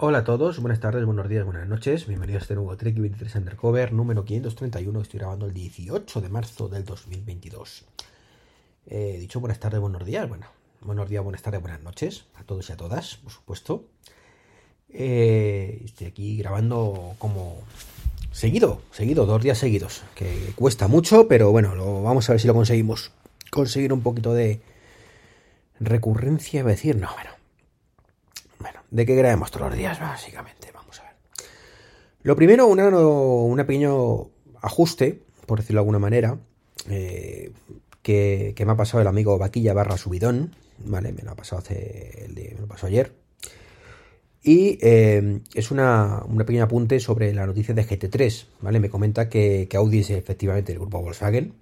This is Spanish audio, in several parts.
Hola a todos, buenas tardes, buenos días, buenas noches. Bienvenidos a este nuevo Trek 23 Undercover número 531 estoy grabando el 18 de marzo del 2022. He eh, dicho buenas tardes, buenos días. Bueno, buenos días, buenas tardes, buenas noches a todos y a todas, por supuesto. Eh, estoy aquí grabando como seguido, seguido, dos días seguidos, que cuesta mucho, pero bueno, lo, vamos a ver si lo conseguimos. Conseguir un poquito de recurrencia, iba a decir, no, bueno, ¿De qué grabemos todos los días? Básicamente, vamos a ver. Lo primero, un pequeño ajuste, por decirlo de alguna manera, eh, que, me ha pasado el amigo Vaquilla barra Subidón, ¿vale? Me lo ha pasado hace, me lo pasó ayer. Y eh, es una, una pequeña apunte sobre la noticia de GT3, ¿vale? Me comenta que, Audi es efectivamente el grupo Volkswagen.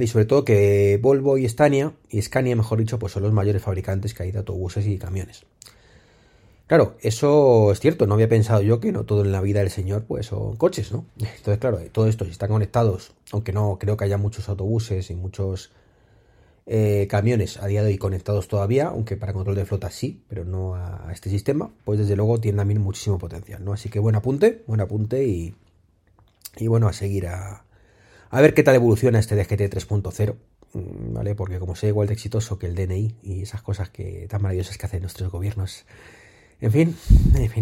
Y sobre todo que Volvo y Scania, y Scania mejor dicho, pues son los mayores fabricantes que hay de autobuses y camiones. Claro, eso es cierto, no había pensado yo que no todo en la vida del señor pues son coches, ¿no? Entonces, claro, todo esto si están conectados, aunque no creo que haya muchos autobuses y muchos eh, camiones a día de hoy conectados todavía, aunque para control de flota sí, pero no a, este sistema, pues desde luego tiene también muchísimo potencial, ¿no? Así que buen apunte, buen apunte y, y bueno, a seguir a, a ver qué tal evoluciona este DGT 3.0. Mm, ¿Vale? Porque como sea igual de exitoso que el DNI y esas cosas que tan maravillosas que hacen nuestros gobiernos en fin,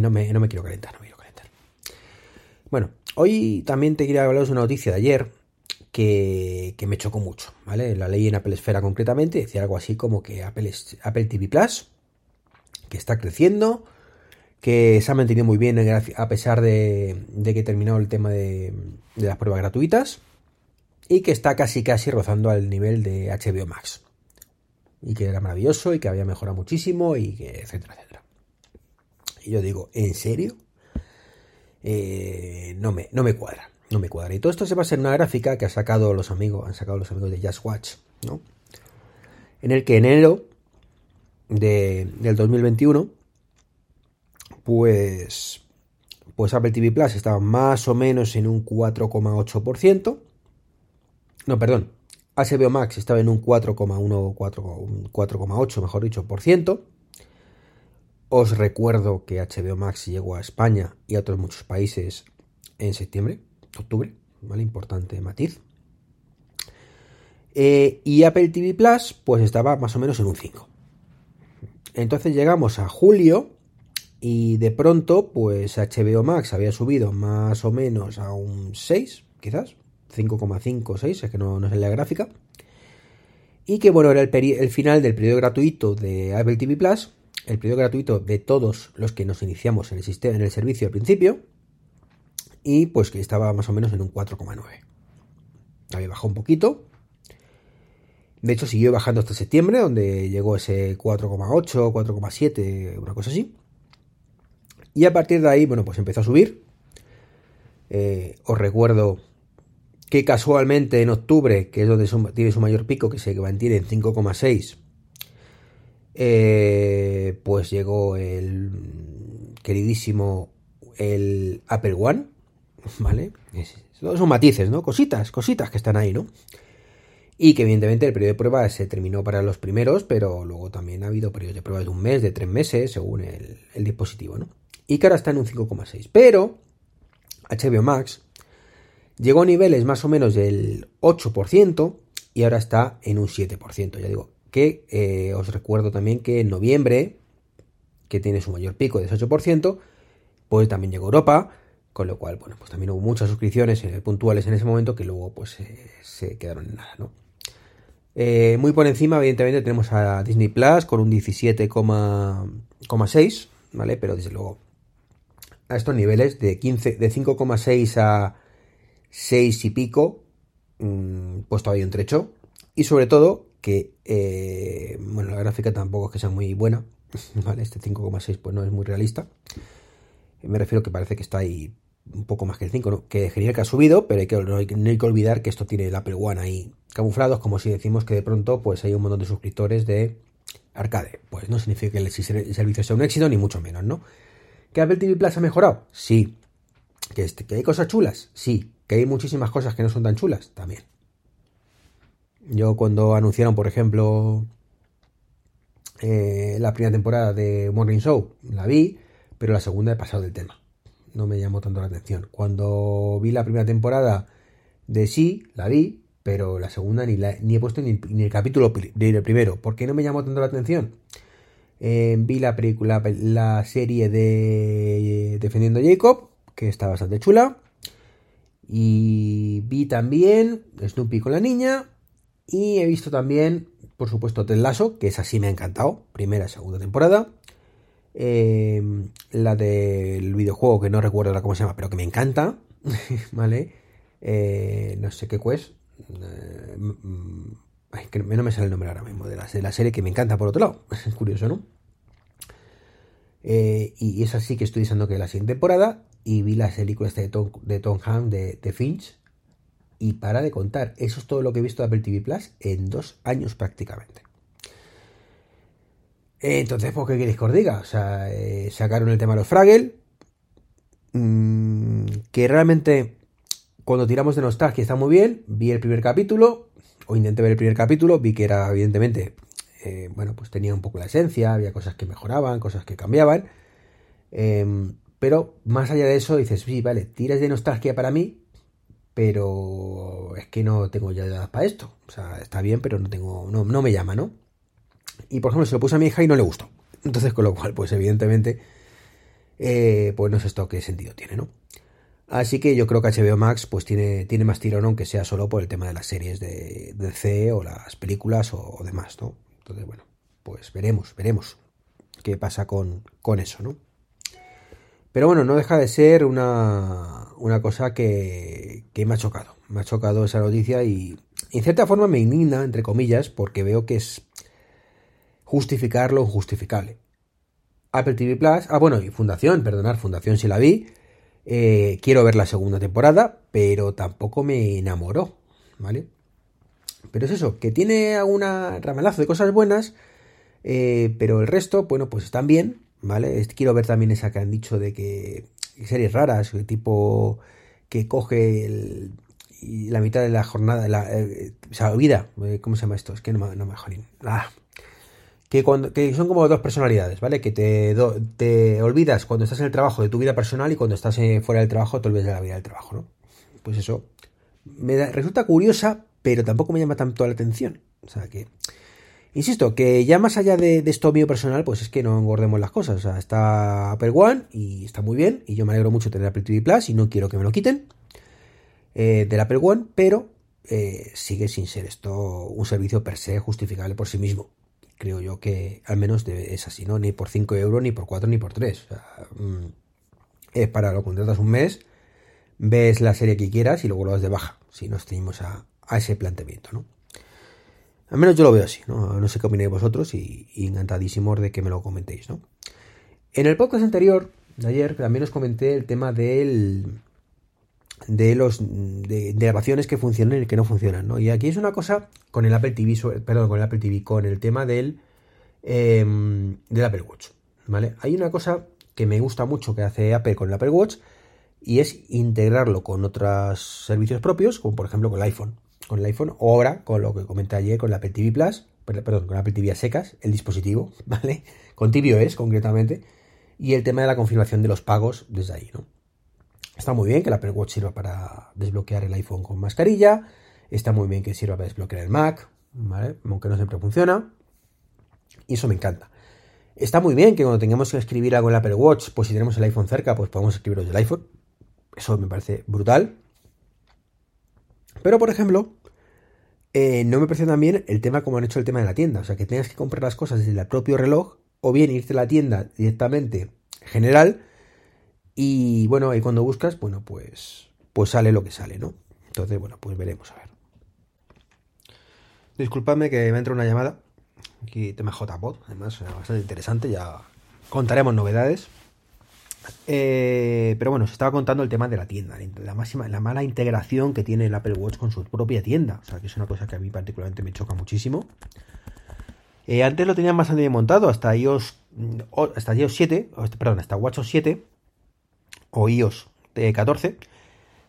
no me, quiero calentar, no me quiero calentar. Bueno, hoy también te quería hablaros de una noticia de ayer que, me chocó mucho, ¿vale? La ley en Apple Esfera concretamente decía algo así como que Apple, Apple TV Plus, que está creciendo, que se ha mantenido muy bien a pesar de, que terminó el tema de, de, las pruebas gratuitas y que está casi casi rozando al nivel de HBO Max y que era maravilloso y que había mejorado muchísimo y que etcétera, etcétera. Y yo digo, ¿en serio? Eh, no, me, no me cuadra, no me cuadra. Y todo esto se basa en una gráfica que ha sacado los amigos, han sacado los amigos de Just Watch, ¿no? En el que en enero de, del 2021, pues, pues Apple TV Plus estaba más o menos en un 4,8%. No, perdón. HBO Max estaba en un 4,1, 4,8, mejor dicho, por ciento. Os recuerdo que HBO Max llegó a España y a otros muchos países en septiembre, octubre, ¿vale? Importante matiz. Eh, y Apple TV Plus, pues estaba más o menos en un 5. Entonces llegamos a julio y de pronto, pues HBO Max había subido más o menos a un 6, quizás, 5,5, 6, es que no, no es la gráfica. Y que bueno, era el, el final del periodo gratuito de Apple TV Plus el periodo gratuito de todos los que nos iniciamos en el, sistema, en el servicio al principio y pues que estaba más o menos en un 4,9. Había bajado un poquito. De hecho, siguió bajando hasta septiembre, donde llegó ese 4,8, 4,7, una cosa así. Y a partir de ahí, bueno, pues empezó a subir. Eh, os recuerdo que casualmente en octubre, que es donde tiene su mayor pico, que se mantiene en 5,6, eh, pues llegó el queridísimo el Apple One, ¿vale? son matices, ¿no? Cositas, cositas que están ahí, ¿no? Y que evidentemente el periodo de prueba se terminó para los primeros, pero luego también ha habido periodos de prueba de un mes, de tres meses, según el, el dispositivo, ¿no? Y que ahora está en un 5,6. Pero HBO Max llegó a niveles más o menos del 8% y ahora está en un 7%. Ya digo, que eh, os recuerdo también que en noviembre, que tiene su mayor pico de 8%, pues también llegó Europa, con lo cual, bueno, pues también hubo muchas suscripciones eh, puntuales en ese momento que luego pues eh, se quedaron en nada, ¿no? muy por encima, evidentemente, tenemos a Disney Plus con un 17,6, ¿vale? Pero desde luego, a estos niveles de 15, de 5,6 a 6 y pico, mm, pues todavía un trecho. Y sobre todo, que, eh, bueno, la gráfica tampoco es que sea muy buena, ¿vale? Este 5,6 pues no es muy realista. Me refiero que parece que está ahí un poco más que el 5, ¿no? que genial que ha subido, pero hay que, no, hay, que olvidar que esto tiene el Apple One ahí camuflados, como si decimos que de pronto pues hay un montón de suscriptores de arcade. Pues no significa que el servicio sea un éxito, ni mucho menos, ¿no? ¿Que Apple TV Plus ha mejorado? Sí. ¿Que, este, ¿Que hay cosas chulas? Sí. ¿Que hay muchísimas cosas que no son tan chulas? También. Yo cuando anunciaron, por ejemplo, eh, la primera temporada de Morning Show, la vi, pero la segunda he pasado del tema. No me llamó tanto la atención. Cuando vi la primera temporada de sí, la vi, pero la segunda ni, ni he puesto ni, el capítulo del primero. ¿Por qué no me llamó tanto la atención? Eh, vi la película, la serie de Defendiendo a Jacob, que está bastante chula. Y vi también Snoopy con la niña. Y he visto también, por supuesto, Ted Lasso, que esa sí me ha encantado. Primera y segunda temporada. Eh, la del videojuego, que no recuerdo cómo se llama, pero que me encanta. ¿Vale? Eh, no sé qué pues. que no me sale el nombre ahora mismo de la, de la serie que me encanta por otro lado. Es curioso, ¿no? y es así que estoy diciendo que la siguiente temporada y vi las películas de Tom, de Tom Hanks, de, Finch, y para de contar. Eso es todo lo que he visto de Apple TV Plus en dos años prácticamente. Entonces, ¿por qué queréis que os diga? O sea, eh, sacaron el tema de los Fraggle, mm, que realmente cuando tiramos de nostalgia está muy bien. Vi el primer capítulo, o intenté ver el primer capítulo, vi que era, evidentemente, eh, bueno, pues tenía un poco la esencia, había cosas que mejoraban, cosas que cambiaban. Em, pero más allá de eso, dices, sí, vale, tiras de nostalgia para mí, pero es que no tengo ya edad para esto. O sea, está bien, pero no tengo, no, no me llama, ¿no? Y por ejemplo, se lo puse a mi hija y no le gustó. Entonces, con lo cual, pues evidentemente, eh, pues no sé esto qué sentido tiene, ¿no? Así que yo creo que HBO Max pues tiene, tiene más tirón, aunque sea solo por el tema de las series de, de C o las películas o, demás, ¿no? Entonces, bueno, pues veremos, veremos qué pasa con, con eso, ¿no? Pero bueno, no deja de ser una, una cosa que, que, me ha chocado. Me ha chocado esa noticia y en cierta forma me indigna, entre comillas, porque veo que es justificar lo injustificable. Apple TV Plus, ah bueno, y Fundación, perdonar, Fundación si la vi. Eh, quiero ver la segunda temporada, pero tampoco me enamoró, ¿vale? Pero es eso, que tiene alguna ramalazo de cosas buenas, eh, pero el resto, bueno, pues están bien, ¿vale? Quiero ver también esa que han dicho de que series raras, tipo que coge la mitad de la jornada, la, eh, se olvida, eh, ¿cómo se llama esto? Es que no, no me ah, que, cuando, que son como dos personalidades, ¿vale? Que te, te olvidas cuando estás en el trabajo de tu vida personal y cuando estás eh, fuera del trabajo te olvidas de la vida del trabajo, ¿no? Pues eso me resulta curiosa, pero tampoco me llama tanto la atención. O sea que Insisto, que ya más allá de, esto mío personal, pues es que no engordemos las cosas. O sea, está Apple One y está muy bien. Y yo me alegro mucho tener Apple TV Plus y no quiero que me lo quiten eh, del Apple One, pero eh, sigue sin ser esto un servicio per se justificable por sí mismo. Creo yo que al menos es así, ¿no? Ni por 5 euros, ni por 4, ni por 3. O sea, mm, es para lo contratas un mes, ves la serie que quieras y luego lo das de baja. Si nos tenemos a, a ese planteamiento, ¿no? Al menos yo lo veo así, ¿no? No sé qué opináis vosotros y, encantadísimos de que me lo comentéis, ¿no? En el podcast anterior, de ayer, también os comenté el tema del, de los de, grabaciones que funcionan y que no funcionan, ¿no? Y aquí es una cosa con el Apple TV, perdón, con el Apple TV, con el tema del, em, del Apple Watch, ¿vale? Hay una cosa que me gusta mucho que hace Apple con el Apple Watch y es integrarlo con otros servicios propios, como por ejemplo con el iPhone con el iPhone, o ahora con lo que comenté ayer con la Apple TV Plus, perdón, con la Apple TV a secas, el dispositivo, ¿vale? Con TVOS concretamente, y el tema de la confirmación de los pagos desde ahí, ¿no? Está muy bien que la Apple Watch sirva para desbloquear el iPhone con mascarilla, está muy bien que sirva para desbloquear el Mac, ¿vale? Aunque no siempre funciona, y eso me encanta. Está muy bien que cuando tengamos que escribir algo en la Apple Watch, pues si tenemos el iPhone cerca, pues podemos escribirlo desde el iPhone. Eso me parece brutal. Pero, por ejemplo, eh, no me parece también el tema como han hecho el tema de la tienda. O sea, que tengas que comprar las cosas desde el propio reloj o bien irte a la tienda directamente general y bueno, ahí cuando buscas, bueno, pues, pues sale lo que sale, ¿no? Entonces, bueno, pues veremos a ver. Disculpadme que me entra una llamada. Aquí tema JPod, además, bastante interesante. Ya contaremos novedades. Eh, pero bueno, se estaba contando el tema de la tienda, la mala integración que tiene el Apple Watch con su propia tienda. O sea, que es una cosa que a mí particularmente me choca muchísimo. Eh, antes lo tenían bastante bien montado, hasta iOS, hasta iOS 7, perdón, hasta WatchOS 7 o iOS 14,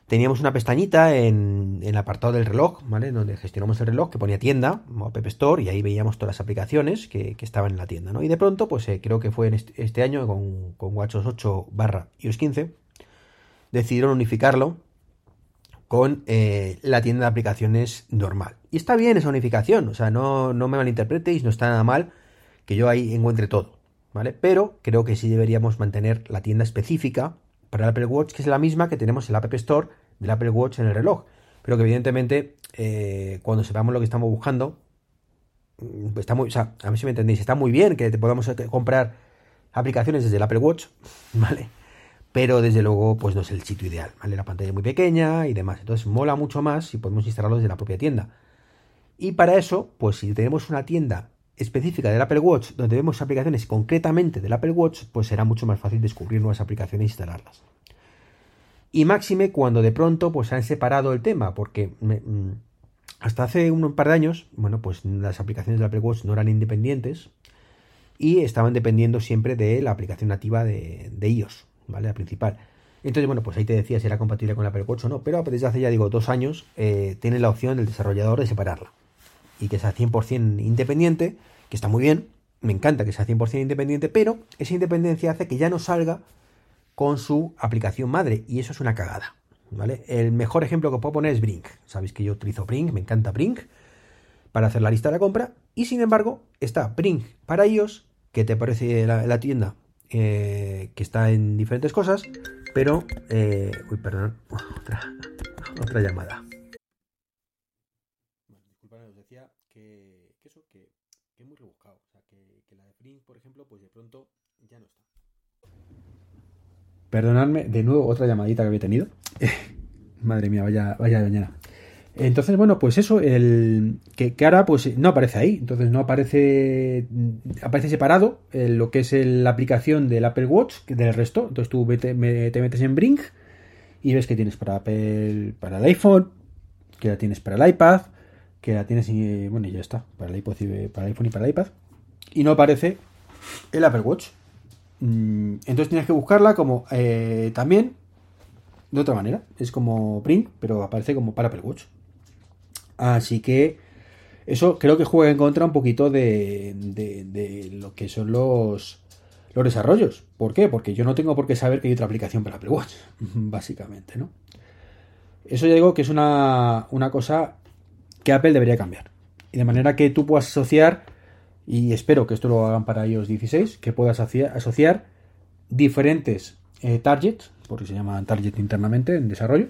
teníamos una pestañita en, el apartado del reloj, ¿vale? Donde gestionamos el reloj que ponía tienda o App Store y ahí veíamos todas las aplicaciones que, estaban en la tienda, ¿no? Y de pronto, pues eh, creo que fue en este, año con, con WatchOS 8 barra iOS 15, decidieron unificarlo con eh, la tienda de aplicaciones normal. Y está bien esa unificación, o sea, no, no me malinterpretéis, no está nada mal que yo ahí encuentre todo, ¿vale? Pero creo que sí deberíamos mantener la tienda específica para el Apple Watch, que es la misma que tenemos en la App Store del Apple Watch en el reloj. Pero que evidentemente, eh, cuando sepamos lo que estamos buscando, mm, está muy, o sea, a ver si me entendéis, está muy bien que te podamos eh, comprar aplicaciones desde el Apple Watch, ¿vale? Pero desde luego, pues no es el sitio ideal, ¿vale? La pantalla es muy pequeña y demás. Entonces mola mucho más si podemos instalarlo desde la propia tienda. Y para eso, pues si tenemos una tienda específica del Apple Watch, donde vemos aplicaciones concretamente del Apple Watch, pues será mucho más fácil descubrir nuevas aplicaciones e instalarlas. Y máxime cuando de pronto pues han separado el tema, porque mm, hasta hace un par de años, bueno, pues las aplicaciones del Apple Watch no eran independientes y estaban dependiendo siempre de la aplicación nativa de, iOS, ¿vale? La principal. Entonces, bueno, pues ahí te decía si era compatible con el Apple Watch o no, pero desde hace ya digo dos años eh, tiene la opción del desarrollador de separarla y que sea 100% independiente, que está muy bien, me encanta que sea 100% independiente, pero esa independencia hace que ya no salga con su aplicación madre y eso es una cagada. ¿vale? El mejor ejemplo que puedo poner es Brink. Sabéis que yo utilizo Brink, me encanta Brink para hacer la lista de la compra y sin embargo está Brink para iOS, que te parece la, tienda eh, que está en diferentes cosas, pero... Eh, uy, perdón, otra, otra llamada. Perdonadme, de nuevo otra llamadita que había tenido. Madre mía, vaya, vaya mañana. Entonces, bueno, pues eso, el que, ahora pues no aparece ahí. Entonces no aparece. Aparece separado lo que es la aplicación del Apple Watch del resto. Entonces tú te metes en Brink y ves que tienes para Apple, para el iPhone, que la tienes para el iPad, que la tienes, bueno, y ya está, para el, iPod para el iPhone y para el iPad. Y no aparece el Apple Watch. Mm, entonces tienes que buscarla como eh, también de otra manera. Es como Print, pero aparece como para Apple Watch. Así que eso creo que juega en contra un poquito de, de, lo que son los, los desarrollos. ¿Por qué? Porque yo no tengo por qué saber que hay otra aplicación para Apple Watch, básicamente, ¿no? Eso ya digo que es una, una cosa que Apple debería cambiar. Y de manera que tú puedas asociar y espero que esto lo hagan para iOS 16, que puedas asociar diferentes eh, targets, porque se llaman target internamente en desarrollo,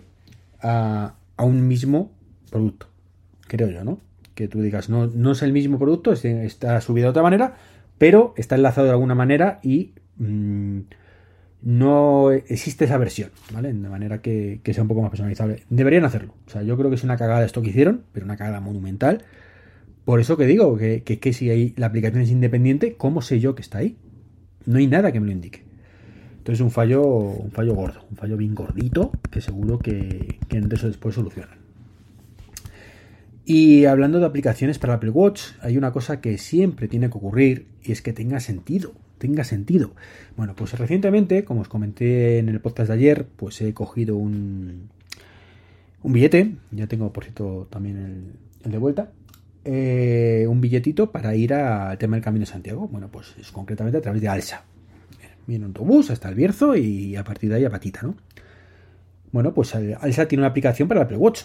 a, un mismo producto. Creo yo, ¿no? Que tú digas, no, no es el mismo producto, está subido de otra manera, pero está enlazado de alguna manera y mm, no existe esa versión, ¿vale? De manera que, que, sea un poco más personalizable. Deberían hacerlo. O sea, yo creo que es una cagada esto que hicieron, pero una cagada monumental. Por eso que digo que, que, si hay, la aplicación es independiente, ¿cómo sé yo que está ahí? No hay nada que me lo indique. Entonces un fallo, un fallo gordo, un fallo bien gordito, que seguro que, que de eso después solucionan. Y hablando de aplicaciones para Apple Watch, hay una cosa que siempre tiene que ocurrir y es que tenga sentido, tenga sentido. Bueno, pues recientemente, como os comenté en el podcast de ayer, pues he cogido un billete, ya tengo por cierto también el de vuelta, eh, un billetito para ir al tema del Camino de Santiago. Bueno, pues es concretamente a través de Alsa. Viene un autobús hasta el Bierzo y a partir de ahí a Patita, ¿no? Bueno, pues Alsa tiene una aplicación para el Apple Watch.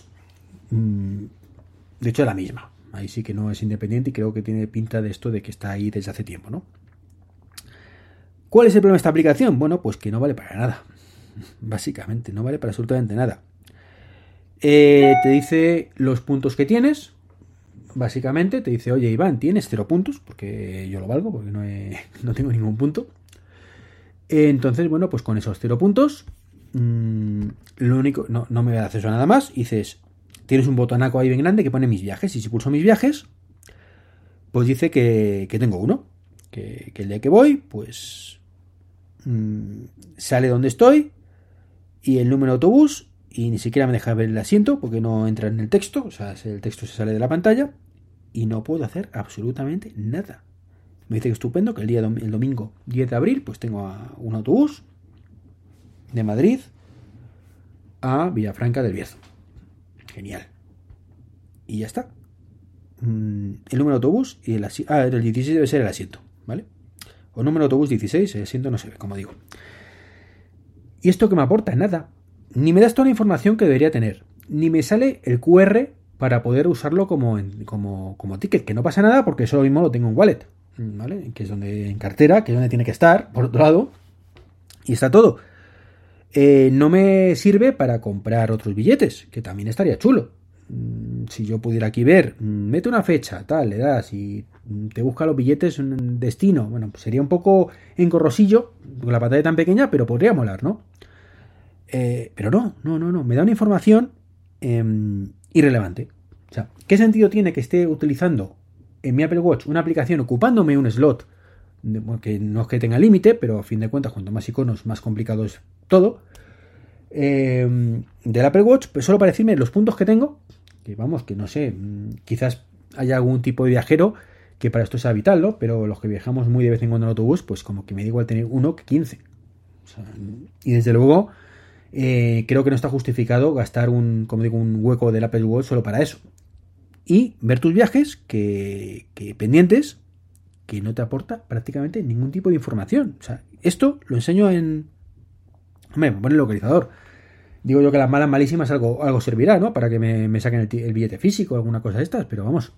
Mm, de hecho, es la misma. Ahí sí que no es independiente y creo que tiene pinta de esto de que está ahí desde hace tiempo, ¿no? ¿Cuál es el problema de esta aplicación? Bueno, pues que no vale para nada. Básicamente, no vale para absolutamente nada. Eh, te dice los puntos que tienes, básicamente te dice, oye Iván, tienes cero puntos, porque yo lo valgo, porque no, no tengo ningún punto. Entonces, bueno, pues con esos cero puntos, mm, lo único, no, no me da acceso a nada más. Dices, tienes un botonaco ahí bien grande que pone mis viajes, y si pulso mis viajes, pues dice que, tengo uno. Que, el día que voy, pues mm, sale donde estoy y el número de autobús y ni siquiera me deja ver el asiento porque no entra en el texto, o sea, el texto se sale de la pantalla y no puedo hacer absolutamente nada. Me dice que estupendo que el día el domingo 10 de abril pues tengo un autobús de Madrid a Villafranca del Bierzo. Genial. Y ya está. Mm, el número de autobús y el asiento. Ah, el 16 debe ser el asiento, ¿vale? O número de autobús 16, el asiento no se ve, como digo. ¿Y esto que me aporta? Nada. Ni me das toda la información que debería tener. Ni me sale el QR para poder usarlo como, como, como ticket. Que no pasa nada porque eso mismo lo tengo en wallet. ¿Vale? Que es donde en cartera, que es donde tiene que estar, por otro lado. Y está todo. Eh, no me sirve para comprar otros billetes, que también estaría chulo. Mm, si yo pudiera aquí ver, mm, mete una fecha, tal, le das y te busca los billetes un destino. Bueno, pues sería un poco encorrosillo, con la pantalla tan pequeña, pero podría molar, ¿no? Eh, pero no, no, no, no. Me da una información em, irrelevante. O sea, ¿qué sentido tiene que esté utilizando en mi Apple Watch una aplicación ocupándome un slot? que no es que tenga límite, pero a fin de cuentas, cuanto más iconos, más complicado es todo. Em, del Apple Watch, pues solo para decirme los puntos que tengo, que vamos, que no sé, mm, quizás haya algún tipo de viajero que para esto sea vital, ¿no? Pero los que viajamos muy de vez en cuando en autobús, pues como que me da igual tener uno que 15. y desde luego, eh, creo que no está justificado gastar un, como digo, un hueco del Apple Watch solo para eso. Y ver tus viajes que, que pendientes que no te aporta prácticamente ningún tipo de información. O sea, esto lo enseño en... Hombre, me pone el localizador. Digo yo que las malas malísimas algo, algo servirá, ¿no? Para que me, saquen el, billete físico alguna cosa de estas, pero vamos,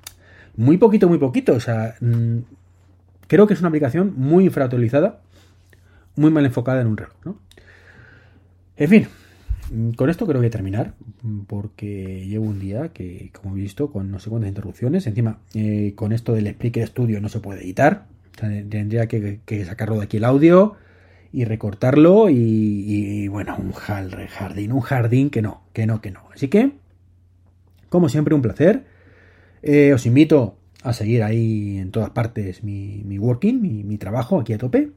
muy poquito, muy poquito. O sea, mm, creo que es una aplicación muy infrautilizada, muy mal enfocada en un reloj, ¿no? En fin, mm, con esto creo que terminar, mm, porque llevo un día que, como he visto, con no sé cuántas interrupciones. Encima, eh, con esto del Spreaker Studio no se puede editar. tendría que, sacarlo de aquí el audio y recortarlo. Y, bueno, un jardín, un jardín que no, que no, que no. Así que, como siempre, un placer. Eh, os invito a seguir ahí en todas partes mi, working, mi, mi trabajo aquí a tope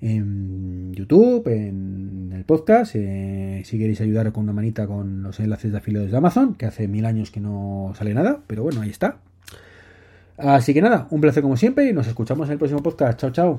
en YouTube, en el podcast. Eh, si queréis ayudar con una manita con los enlaces de afiliados de Amazon, que hace mil años que no sale nada, pero bueno, ahí está. Así que nada, un placer como siempre y nos escuchamos en el próximo podcast. Chao, chao.